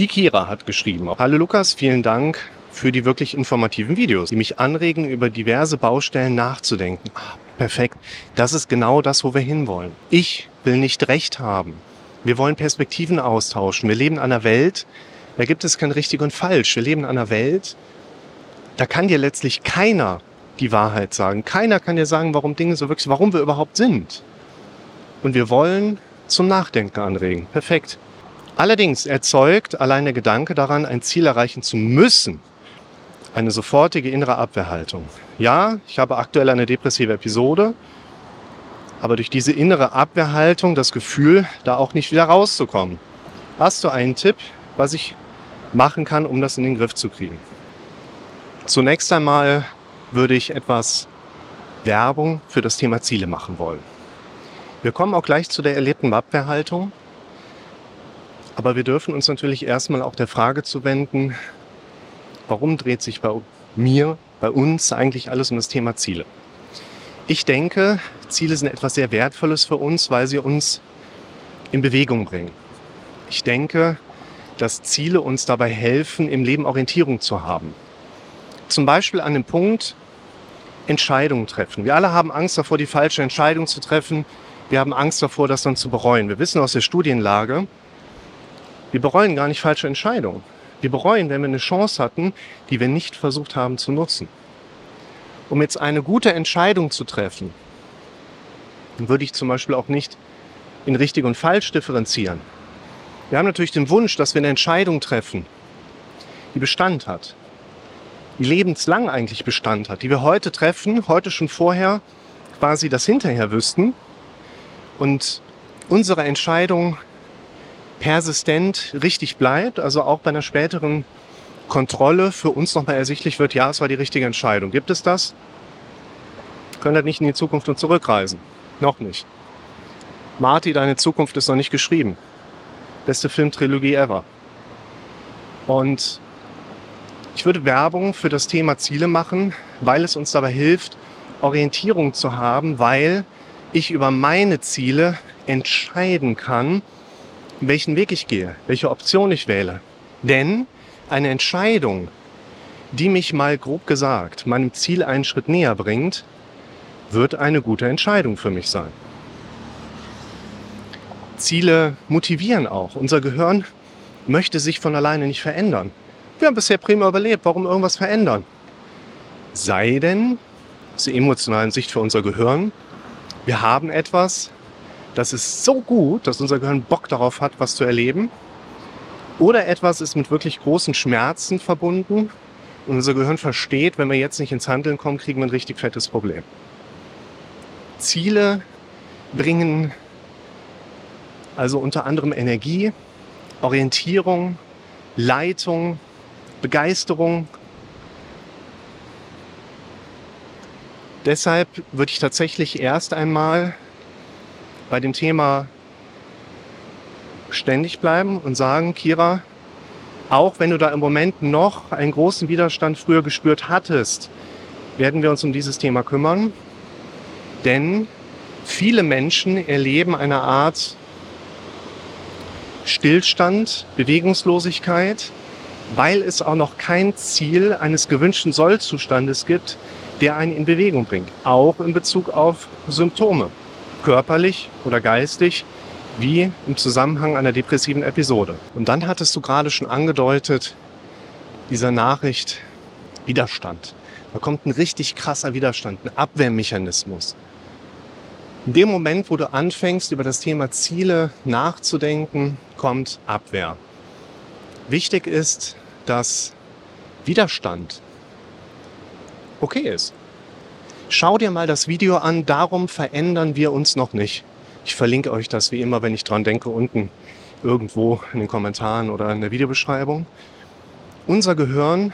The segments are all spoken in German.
Die Kira hat geschrieben. Hallo Lukas, vielen Dank für die wirklich informativen Videos, die mich anregen, über diverse Baustellen nachzudenken. Ah, perfekt. Das ist genau das, wo wir hinwollen. Ich will nicht Recht haben. Wir wollen Perspektiven austauschen. Wir leben in einer Welt, da gibt es kein richtig und falsch. Wir leben in einer Welt, da kann dir letztlich keiner die Wahrheit sagen. Keiner kann dir sagen, warum Dinge so wirklich, warum wir überhaupt sind. Und wir wollen zum Nachdenken anregen. Perfekt. Allerdings erzeugt allein der Gedanke daran, ein Ziel erreichen zu müssen, eine sofortige innere Abwehrhaltung. Ja, ich habe aktuell eine depressive Episode, aber durch diese innere Abwehrhaltung das Gefühl, da auch nicht wieder rauszukommen. Hast du einen Tipp, was ich machen kann, um das in den Griff zu kriegen? Zunächst einmal würde ich etwas Werbung für das Thema Ziele machen wollen. Wir kommen auch gleich zu der erlebten Abwehrhaltung. Aber wir dürfen uns natürlich erstmal auch der Frage zuwenden, warum dreht sich bei mir, bei uns eigentlich alles um das Thema Ziele? Ich denke, Ziele sind etwas sehr Wertvolles für uns, weil sie uns in Bewegung bringen. Ich denke, dass Ziele uns dabei helfen, im Leben Orientierung zu haben. Zum Beispiel an dem Punkt Entscheidungen treffen. Wir alle haben Angst davor, die falsche Entscheidung zu treffen. Wir haben Angst davor, das dann zu bereuen. Wir wissen aus der Studienlage, wir bereuen gar nicht falsche Entscheidungen. Wir bereuen, wenn wir eine Chance hatten, die wir nicht versucht haben zu nutzen. Um jetzt eine gute Entscheidung zu treffen, würde ich zum Beispiel auch nicht in richtig und falsch differenzieren. Wir haben natürlich den Wunsch, dass wir eine Entscheidung treffen, die Bestand hat, die lebenslang eigentlich Bestand hat, die wir heute treffen, heute schon vorher quasi das hinterher wüssten und unsere Entscheidung persistent richtig bleibt, also auch bei einer späteren Kontrolle für uns nochmal ersichtlich wird, ja, es war die richtige Entscheidung. Gibt es das? Können wir nicht in die Zukunft und zurückreisen? Noch nicht. Marty, deine Zukunft ist noch nicht geschrieben. Beste Filmtrilogie ever. Und ich würde Werbung für das Thema Ziele machen, weil es uns dabei hilft, Orientierung zu haben, weil ich über meine Ziele entscheiden kann, welchen Weg ich gehe, welche Option ich wähle. Denn eine Entscheidung, die mich mal grob gesagt meinem Ziel einen Schritt näher bringt, wird eine gute Entscheidung für mich sein. Ziele motivieren auch. Unser Gehirn möchte sich von alleine nicht verändern. Wir haben bisher prima überlebt. Warum irgendwas verändern? Sei denn, aus der emotionalen Sicht für unser Gehirn, wir haben etwas, das ist so gut, dass unser Gehirn Bock darauf hat, was zu erleben. Oder etwas ist mit wirklich großen Schmerzen verbunden und unser Gehirn versteht, wenn wir jetzt nicht ins Handeln kommen, kriegen wir ein richtig fettes Problem. Ziele bringen also unter anderem Energie, Orientierung, Leitung, Begeisterung. Deshalb würde ich tatsächlich erst einmal bei dem Thema ständig bleiben und sagen, Kira, auch wenn du da im Moment noch einen großen Widerstand früher gespürt hattest, werden wir uns um dieses Thema kümmern. Denn viele Menschen erleben eine Art Stillstand, Bewegungslosigkeit, weil es auch noch kein Ziel eines gewünschten Sollzustandes gibt, der einen in Bewegung bringt. Auch in Bezug auf Symptome, körperlich oder geistig, wie im Zusammenhang einer depressiven Episode. Und dann hattest du gerade schon angedeutet, dieser Nachricht Widerstand. Da kommt ein richtig krasser Widerstand, ein Abwehrmechanismus. In dem Moment, wo du anfängst, über das Thema Ziele nachzudenken, kommt Abwehr. Wichtig ist, dass Widerstand okay ist. Schau dir mal das Video an, darum verändern wir uns noch nicht. Ich verlinke euch das wie immer, wenn ich dran denke, unten irgendwo in den Kommentaren oder in der Videobeschreibung. Unser Gehirn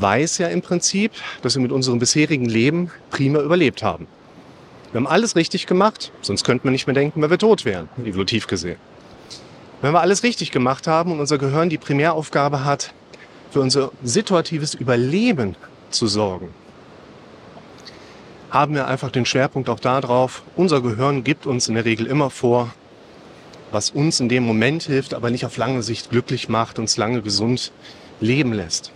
weiß ja im Prinzip, dass wir mit unserem bisherigen Leben prima überlebt haben. Wir haben alles richtig gemacht, sonst könnten wir nicht mehr denken, weil wir tot wären, evolutiv gesehen. Wenn wir alles richtig gemacht haben und unser Gehirn die Primäraufgabe hat, für unser situatives Überleben zu sorgen, haben wir einfach den Schwerpunkt auch darauf, unser Gehirn gibt uns in der Regel immer vor, was uns in dem Moment hilft, aber nicht auf lange Sicht glücklich macht, uns lange gesund leben lässt.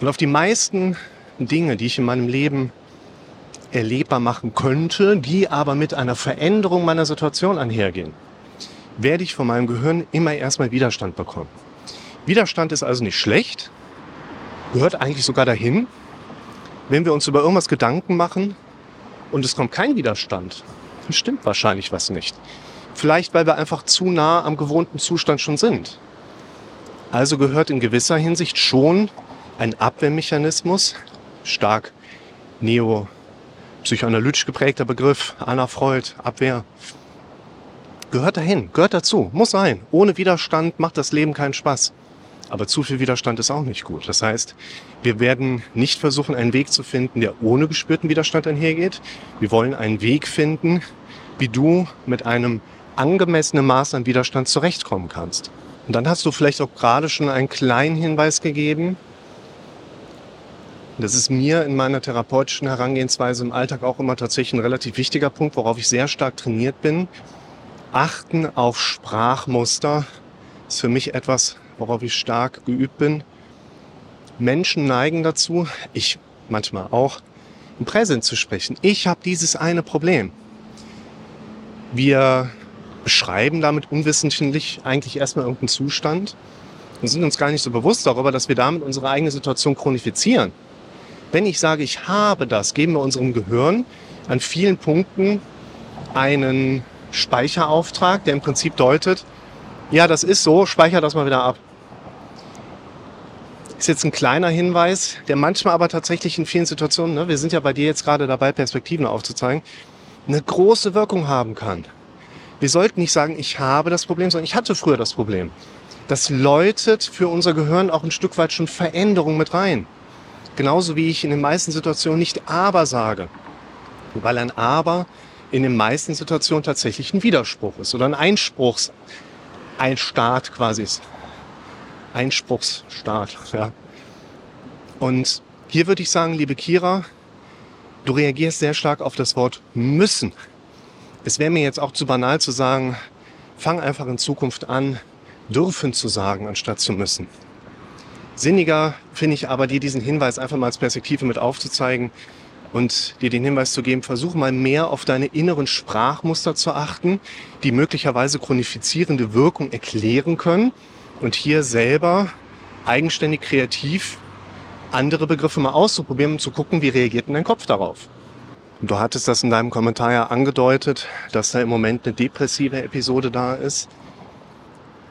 Und auf die meisten Dinge, die ich in meinem Leben erlebbar machen könnte, die aber mit einer Veränderung meiner Situation einhergehen, werde ich von meinem Gehirn immer erstmal Widerstand bekommen. Widerstand ist also nicht schlecht, gehört eigentlich sogar dahin. Wenn wir uns über irgendwas Gedanken machen und es kommt kein Widerstand, dann stimmt wahrscheinlich was nicht. Vielleicht, weil wir einfach zu nah am gewohnten Zustand schon sind. Also gehört in gewisser Hinsicht schon ein Abwehrmechanismus, stark neo-psychoanalytisch geprägter Begriff, Anna Freud, Abwehr, gehört dahin, gehört dazu, muss sein. Ohne Widerstand macht das Leben keinen Spaß. Aber zu viel Widerstand ist auch nicht gut. Das heißt, wir werden nicht versuchen, einen Weg zu finden, der ohne gespürten Widerstand einhergeht. Wir wollen einen Weg finden, wie du mit einem angemessenen Maß an Widerstand zurechtkommen kannst. Und dann hast du vielleicht auch gerade schon einen kleinen Hinweis gegeben. Das ist mir in meiner therapeutischen Herangehensweise im Alltag auch immer tatsächlich ein relativ wichtiger Punkt, worauf ich sehr stark trainiert bin. Achten auf Sprachmuster ist für mich etwas, worauf ich stark geübt bin. Menschen neigen dazu, ich manchmal auch, im Präsent zu sprechen. Ich habe dieses eine Problem. Wir beschreiben damit unwissentlich eigentlich erstmal irgendeinen Zustand und sind uns gar nicht so bewusst darüber, dass wir damit unsere eigene Situation chronifizieren. Wenn ich sage, ich habe das, geben wir unserem Gehirn an vielen Punkten einen Speicherauftrag, der im Prinzip deutet, ja, das ist so, speicher das mal wieder ab. Ist jetzt ein kleiner Hinweis, der manchmal aber tatsächlich in vielen Situationen, ne, wir sind ja bei dir jetzt gerade dabei, Perspektiven aufzuzeigen, eine große Wirkung haben kann. Wir sollten nicht sagen, ich habe das Problem, sondern ich hatte früher das Problem. Das läutet für unser Gehirn auch ein Stück weit schon Veränderung mit rein. Genauso wie ich in den meisten Situationen nicht aber sage. Weil ein aber in den meisten Situationen tatsächlich ein Widerspruch ist oder ein Einspruchs, ein Staat quasi ist. Einspruchsstaat, ja. Und hier würde ich sagen, liebe Kira, du reagierst sehr stark auf das Wort müssen. Es wäre mir jetzt auch zu banal zu sagen, fang einfach in Zukunft an, dürfen zu sagen, anstatt zu müssen. Sinniger finde ich aber, dir diesen Hinweis einfach mal als Perspektive mit aufzuzeigen und dir den Hinweis zu geben, versuch mal mehr auf deine inneren Sprachmuster zu achten, die möglicherweise chronifizierende Wirkung erklären können und hier selber eigenständig kreativ andere Begriffe mal auszuprobieren und zu gucken, wie reagiert denn dein Kopf darauf. Du hattest das in deinem Kommentar ja angedeutet, dass da im Moment eine depressive Episode da ist.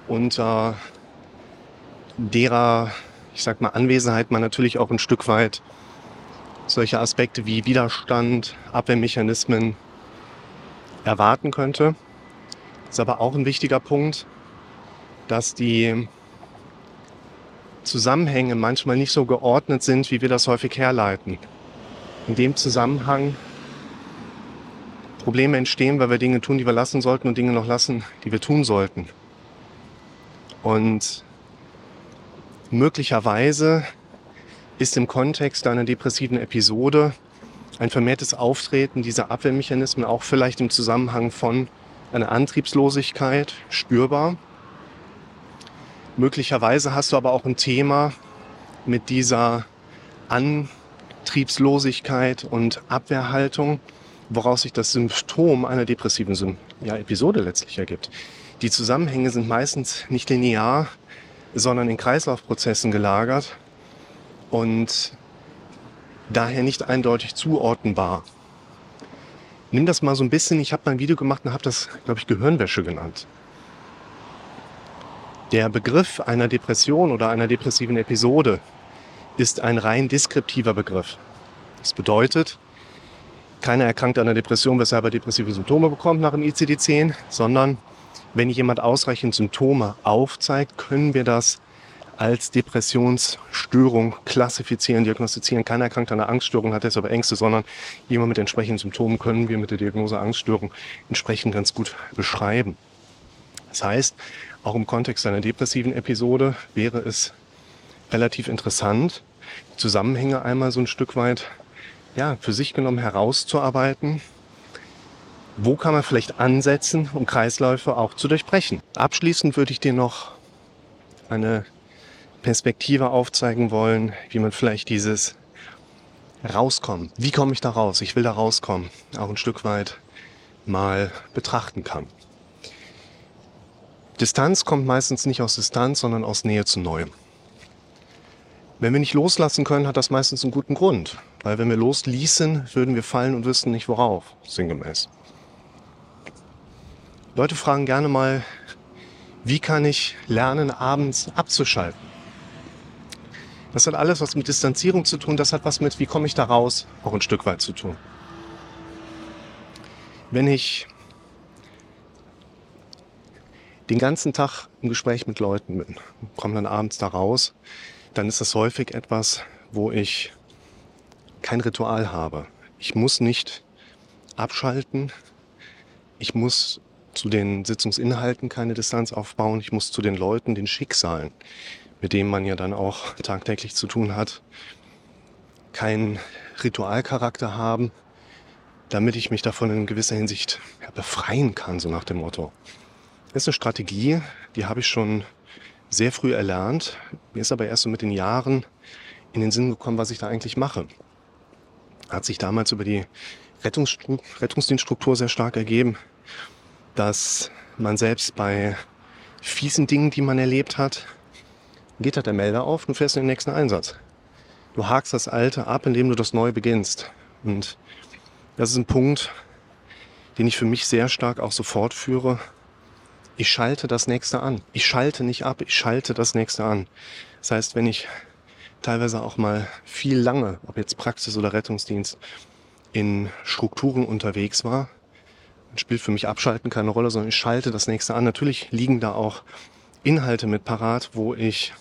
Unter derer, ich sag mal, Anwesenheit man natürlich auch ein Stück weit solche Aspekte wie Widerstand, Abwehrmechanismen erwarten könnte. Das ist aber auch ein wichtiger Punkt, dass die Zusammenhänge manchmal nicht so geordnet sind, wie wir das häufig herleiten. In dem Zusammenhang Probleme entstehen, weil wir Dinge tun, die wir lassen sollten und Dinge noch lassen, die wir tun sollten. Und möglicherweise ist im Kontext einer depressiven Episode ein vermehrtes Auftreten dieser Abwehrmechanismen auch vielleicht im Zusammenhang von einer Antriebslosigkeit spürbar. Möglicherweise hast du aber auch ein Thema mit dieser Antriebslosigkeit und Abwehrhaltung, woraus sich das Symptom einer depressiven ja, Episode letztlich ergibt. Die Zusammenhänge sind meistens nicht linear, sondern in Kreislaufprozessen gelagert und daher nicht eindeutig zuordnenbar. Nimm das mal so ein bisschen, ich habe mal ein Video gemacht und habe das, glaube ich, Gehirnwäsche genannt. Der Begriff einer Depression oder einer depressiven Episode ist ein rein deskriptiver Begriff. Das bedeutet, keiner erkrankt an einer Depression, weshalb er depressive Symptome bekommt nach dem ICD-10, sondern wenn jemand ausreichend Symptome aufzeigt, können wir das als Depressionsstörung klassifizieren, diagnostizieren. Keiner erkrankt an einer Angststörung, hat deshalb Ängste, sondern jemand mit entsprechenden Symptomen können wir mit der Diagnose Angststörung entsprechend ganz gut beschreiben. Das heißt, auch im Kontext einer depressiven Episode wäre es relativ interessant, Zusammenhänge einmal so ein Stück weit ja, für sich genommen herauszuarbeiten. wo kann man vielleicht ansetzen, um Kreisläufe auch zu durchbrechen. Abschließend würde ich dir noch eine Perspektive aufzeigen wollen, wie man vielleicht dieses Rauskommen, wie komme ich da raus, ich will da rauskommen, auch ein Stück weit mal betrachten kann. Distanz kommt meistens nicht aus Distanz, sondern aus Nähe zu Neuem. Wenn wir nicht loslassen können, hat das meistens einen guten Grund. Weil wenn wir losließen, würden wir fallen und wüssten nicht worauf, sinngemäß. Leute fragen gerne mal, wie kann ich lernen, abends abzuschalten? Das hat alles was mit Distanzierung zu tun, das hat was mit, wie komme ich da raus, auch ein Stück weit zu tun. Wenn ich den ganzen Tag im Gespräch mit Leuten bin, komme dann abends da raus, dann ist das häufig etwas, wo ich kein Ritual habe. Ich muss nicht abschalten. Ich muss zu den Sitzungsinhalten keine Distanz aufbauen. Ich muss zu den Leuten, den Schicksalen, mit denen man ja dann auch tagtäglich zu tun hat, keinen Ritualcharakter haben, damit ich mich davon in gewisser Hinsicht befreien kann, so nach dem Motto. Ist eine Strategie, die habe ich schon sehr früh erlernt. Mir ist aber erst so mit den Jahren in den Sinn gekommen, was ich da eigentlich mache. Hat sich damals über die Rettungsdienststruktur sehr stark ergeben, dass man selbst bei fiesen Dingen, die man erlebt hat, geht da der Melder auf und fährst in den nächsten Einsatz. Du hakst das Alte ab, indem du das Neue beginnst. Und das ist ein Punkt, den ich für mich sehr stark auch sofort führe, ich schalte das nächste an. Ich schalte nicht ab, ich schalte das nächste an. Das heißt, wenn ich teilweise auch mal viel lange, ob jetzt Praxis oder Rettungsdienst, in Strukturen unterwegs war, dann spielt für mich Abschalten keine Rolle, sondern ich schalte das nächste an. Natürlich liegen da auch Inhalte mit parat, wo ich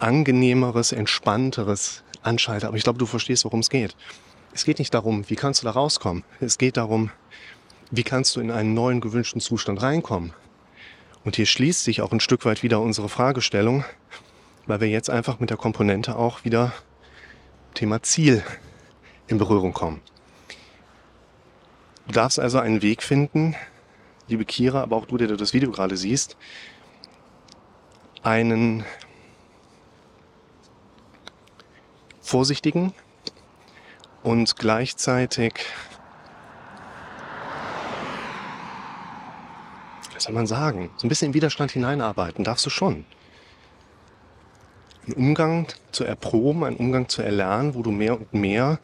angenehmeres, entspannteres anschalte. Aber ich glaube, du verstehst, worum es geht. Es geht nicht darum, wie kannst du da rauskommen. Es geht darum, wie kannst du in einen neuen gewünschten Zustand reinkommen? Und hier schließt sich auch ein Stück weit wieder unsere Fragestellung, weil wir jetzt einfach mit der Komponente auch wieder Thema Ziel in Berührung kommen. Du darfst also einen Weg finden, liebe Kira, aber auch du, der du das Video gerade siehst, einen vorsichtigen und gleichzeitig was soll man sagen, so ein bisschen in Widerstand hineinarbeiten, darfst du schon. Einen Umgang zu erproben, einen Umgang zu erlernen, wo du mehr und mehr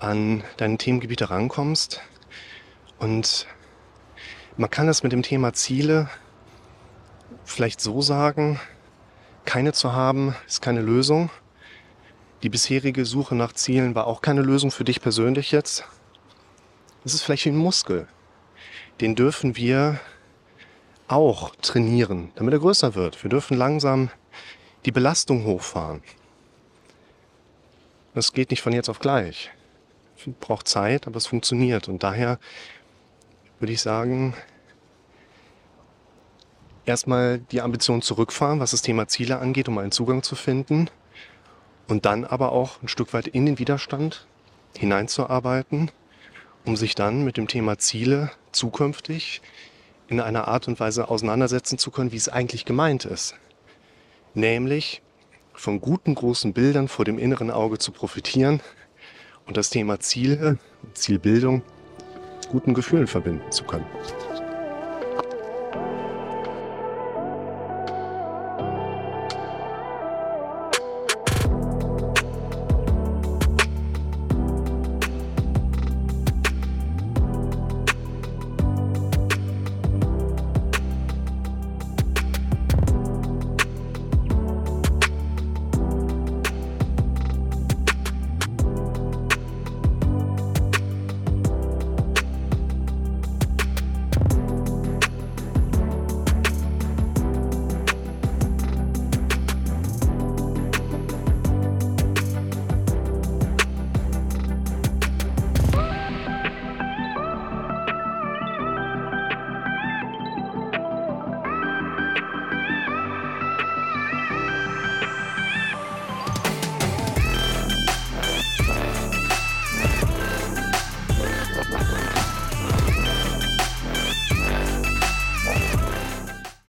an deine Themengebiete rankommst. Und man kann das mit dem Thema Ziele vielleicht so sagen, keine zu haben, ist keine Lösung. Die bisherige Suche nach Zielen war auch keine Lösung für dich persönlich jetzt. Das ist vielleicht wie ein Muskel. Den dürfen wir auch trainieren, damit er größer wird. Wir dürfen langsam die Belastung hochfahren. Das geht nicht von jetzt auf gleich. Braucht Zeit, aber es funktioniert. Und daher würde ich sagen, erstmal die Ambition zurückfahren, was das Thema Ziele angeht, um einen Zugang zu finden. Und dann aber auch ein Stück weit in den Widerstand hineinzuarbeiten, um sich dann mit dem Thema Ziele zukünftig in einer Art und Weise auseinandersetzen zu können, wie es eigentlich gemeint ist. Nämlich von guten großen Bildern vor dem inneren Auge zu profitieren und das Thema Ziele, Zielbildung, guten Gefühlen verbinden zu können.